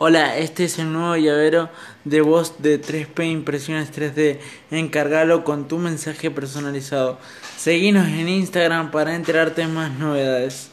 Hola, este es el nuevo llavero de voz de 3P Impresiones 3D. Encargalo con tu mensaje personalizado. Seguinos en Instagram para enterarte de más novedades.